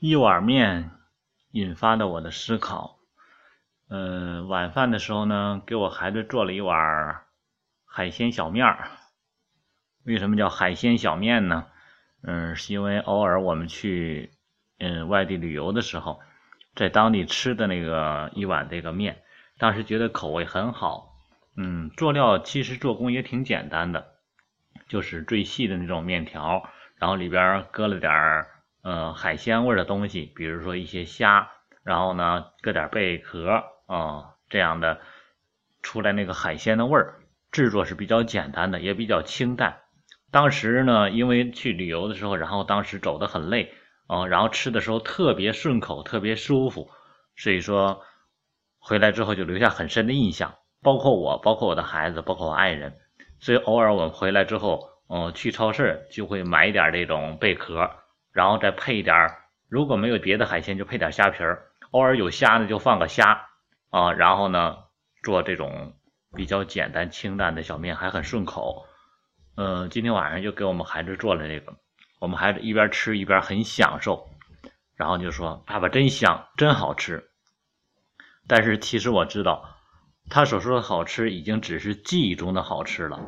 一碗面引发的我的思考。嗯，晚饭的时候呢，给我孩子做了一碗海鲜小面儿。为什么叫海鲜小面呢？嗯，是因为偶尔我们去嗯外地旅游的时候，在当地吃的那个一碗这个面，当时觉得口味很好。嗯，做料其实做工也挺简单的，就是最细的那种面条，然后里边搁了点儿。呃，海鲜味的东西，比如说一些虾，然后呢，搁点贝壳啊，这样的出来那个海鲜的味儿，制作是比较简单的，也比较清淡。当时呢，因为去旅游的时候，然后当时走的很累啊，然后吃的时候特别顺口，特别舒服，所以说回来之后就留下很深的印象。包括我，包括我的孩子，包括我爱人，所以偶尔我们回来之后，嗯，去超市就会买一点这种贝壳。然后再配一点，如果没有别的海鲜，就配点虾皮儿。偶尔有虾呢，就放个虾啊。然后呢，做这种比较简单清淡的小面，还很顺口。嗯，今天晚上就给我们孩子做了这个，我们孩子一边吃一边很享受，然后就说：“爸爸真香，真好吃。”但是其实我知道，他所说的好吃，已经只是记忆中的好吃了。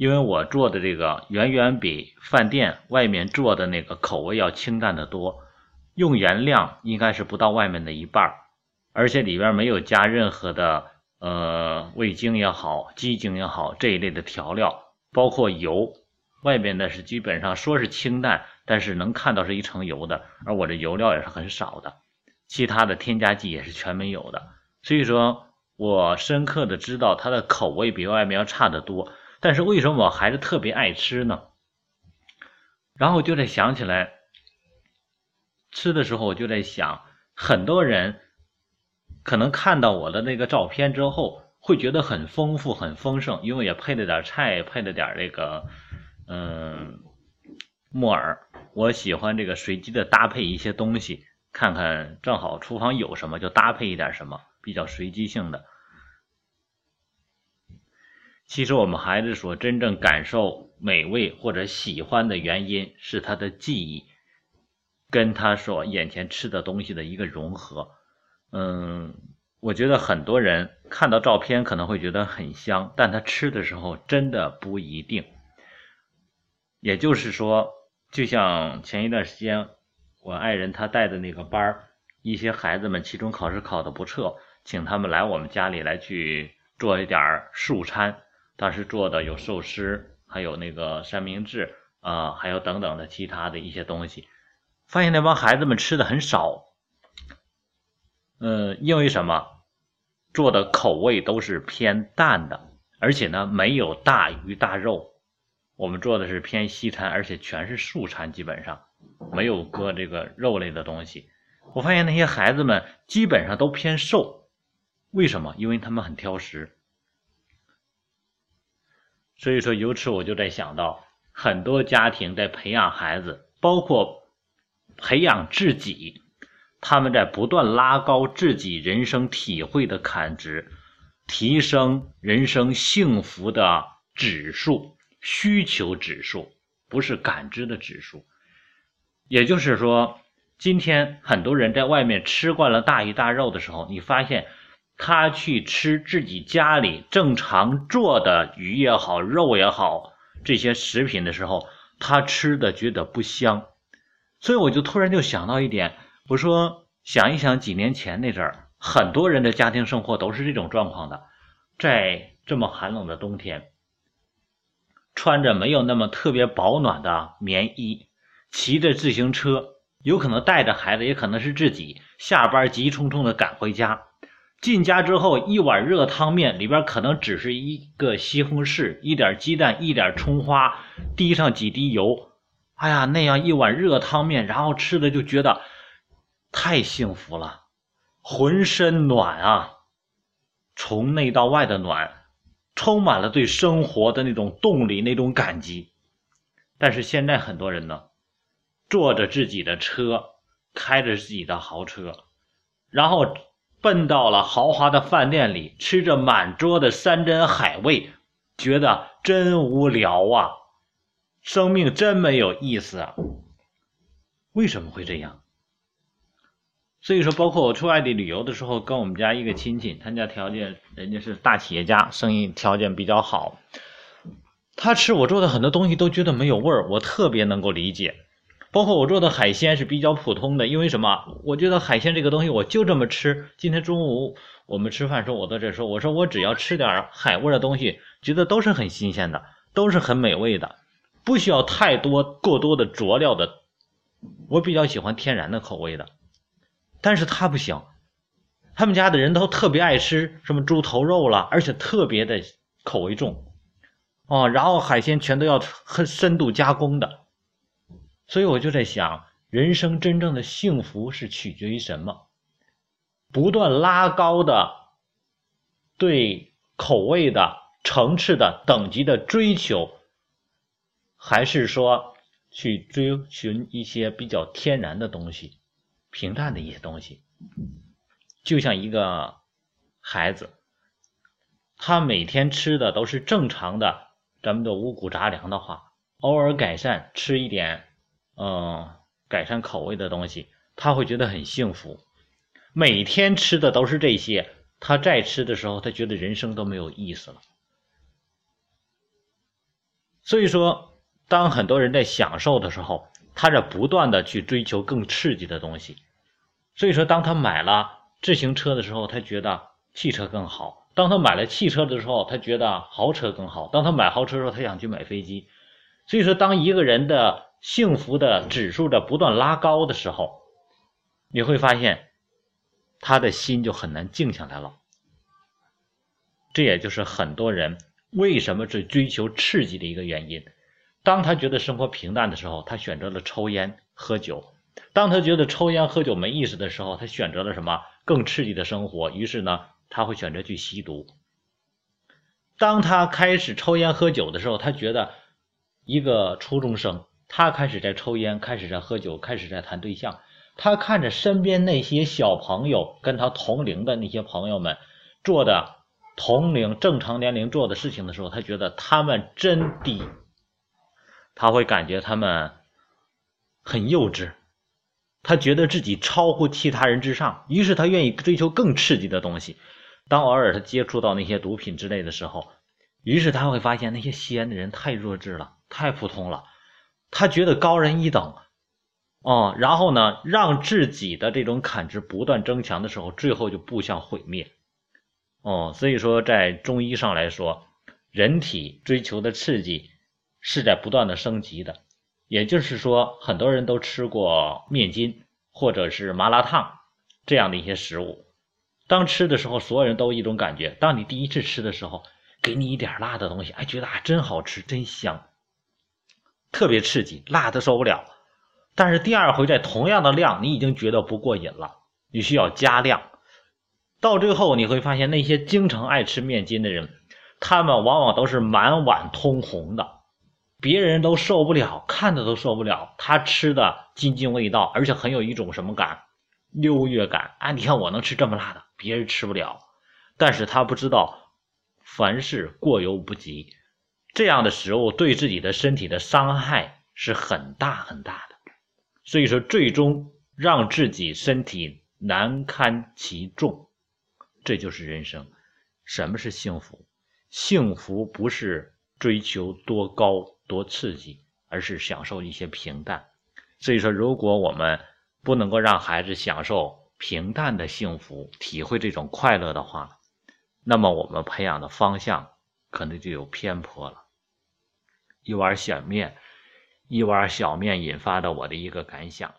因为我做的这个远远比饭店外面做的那个口味要清淡的多，用盐量应该是不到外面的一半而且里边没有加任何的呃味精也好、鸡精也好这一类的调料，包括油，外面的是基本上说是清淡，但是能看到是一层油的，而我这油料也是很少的，其他的添加剂也是全没有的，所以说我深刻的知道它的口味比外面要差得多。但是为什么我孩子特别爱吃呢？然后我就在想起来，吃的时候我就在想，很多人可能看到我的那个照片之后，会觉得很丰富、很丰盛，因为也配了点菜，配了点这个嗯木耳。我喜欢这个随机的搭配一些东西，看看正好厨房有什么就搭配一点什么，比较随机性的。其实我们孩子所真正感受美味或者喜欢的原因，是他的记忆跟他所眼前吃的东西的一个融合。嗯，我觉得很多人看到照片可能会觉得很香，但他吃的时候真的不一定。也就是说，就像前一段时间我爱人他带的那个班儿，一些孩子们期中考试考的不错，请他们来我们家里来去做一点素餐。当时做的有寿司，还有那个三明治啊，还有等等的其他的一些东西。发现那帮孩子们吃的很少，嗯，因为什么？做的口味都是偏淡的，而且呢没有大鱼大肉。我们做的是偏西餐，而且全是素餐，基本上没有搁这个肉类的东西。我发现那些孩子们基本上都偏瘦，为什么？因为他们很挑食。所以说，由此我就在想到，很多家庭在培养孩子，包括培养自己，他们在不断拉高自己人生体会的坎值，提升人生幸福的指数、需求指数，不是感知的指数。也就是说，今天很多人在外面吃惯了大鱼大肉的时候，你发现。他去吃自己家里正常做的鱼也好，肉也好，这些食品的时候，他吃的觉得不香，所以我就突然就想到一点，我说想一想几年前那阵儿，很多人的家庭生活都是这种状况的，在这么寒冷的冬天，穿着没有那么特别保暖的棉衣，骑着自行车，有可能带着孩子，也可能是自己下班急匆匆的赶回家。进家之后，一碗热汤面里边可能只是一个西红柿、一点鸡蛋、一点葱花，滴上几滴油。哎呀，那样一碗热汤面，然后吃的就觉得太幸福了，浑身暖啊，从内到外的暖，充满了对生活的那种动力、那种感激。但是现在很多人呢，坐着自己的车，开着自己的豪车，然后。奔到了豪华的饭店里，吃着满桌的山珍海味，觉得真无聊啊！生命真没有意思啊！为什么会这样？所以说，包括我出外地旅游的时候，跟我们家一个亲戚，他家条件人家是大企业家，生意条件比较好。他吃我做的很多东西都觉得没有味儿，我特别能够理解。包括我做的海鲜是比较普通的，因为什么？我觉得海鲜这个东西我就这么吃。今天中午我们吃饭时候，我在这说，我说我只要吃点海味的东西，觉得都是很新鲜的，都是很美味的，不需要太多过多的佐料的。我比较喜欢天然的口味的。但是他不行，他们家的人都特别爱吃什么猪头肉了，而且特别的口味重，哦，然后海鲜全都要很深度加工的，所以我就在想，人生真正的幸福是取决于什么？不断拉高的对口味的层次的等级的追求，还是说去追寻一些比较天然的东西？平淡的一些东西，就像一个孩子，他每天吃的都是正常的，咱们的五谷杂粮的话，偶尔改善吃一点，嗯，改善口味的东西，他会觉得很幸福。每天吃的都是这些，他再吃的时候，他觉得人生都没有意思了。所以说，当很多人在享受的时候，他在不断的去追求更刺激的东西，所以说，当他买了自行车的时候，他觉得汽车更好；当他买了汽车的时候，他觉得豪车更好；当他买豪车的时候，他想去买飞机。所以说，当一个人的幸福的指数在不断拉高的时候，你会发现他的心就很难静下来了。这也就是很多人为什么是追求刺激的一个原因。当他觉得生活平淡的时候，他选择了抽烟喝酒；当他觉得抽烟喝酒没意思的时候，他选择了什么更刺激的生活？于是呢，他会选择去吸毒。当他开始抽烟喝酒的时候，他觉得一个初中生，他开始在抽烟，开始在喝酒，开始在谈对象。他看着身边那些小朋友跟他同龄的那些朋友们做的同龄正常年龄做的事情的时候，他觉得他们真低。他会感觉他们很幼稚，他觉得自己超乎其他人之上，于是他愿意追求更刺激的东西。当偶尔他接触到那些毒品之类的时候，于是他会发现那些吸烟的人太弱智了，太普通了，他觉得高人一等，哦，然后呢，让自己的这种感知不断增强的时候，最后就步向毁灭。哦，所以说在中医上来说，人体追求的刺激。是在不断的升级的，也就是说，很多人都吃过面筋或者是麻辣烫这样的一些食物。当吃的时候，所有人都有一种感觉：当你第一次吃的时候，给你一点辣的东西，哎，觉得啊真好吃，真香，特别刺激，辣的受不了。但是第二回在同样的量，你已经觉得不过瘾了，你需要加量。到最后你会发现，那些经常爱吃面筋的人，他们往往都是满碗通红的。别人都受不了，看的都受不了，他吃的津津味道，而且很有一种什么感，优越感啊！你看我能吃这么辣的，别人吃不了，但是他不知道，凡事过犹不及，这样的食物对自己的身体的伤害是很大很大的，所以说最终让自己身体难堪其重，这就是人生。什么是幸福？幸福不是追求多高。多刺激，而是享受一些平淡。所以说，如果我们不能够让孩子享受平淡的幸福，体会这种快乐的话，那么我们培养的方向可能就有偏颇了。一碗小面，一碗小面引发的我的一个感想。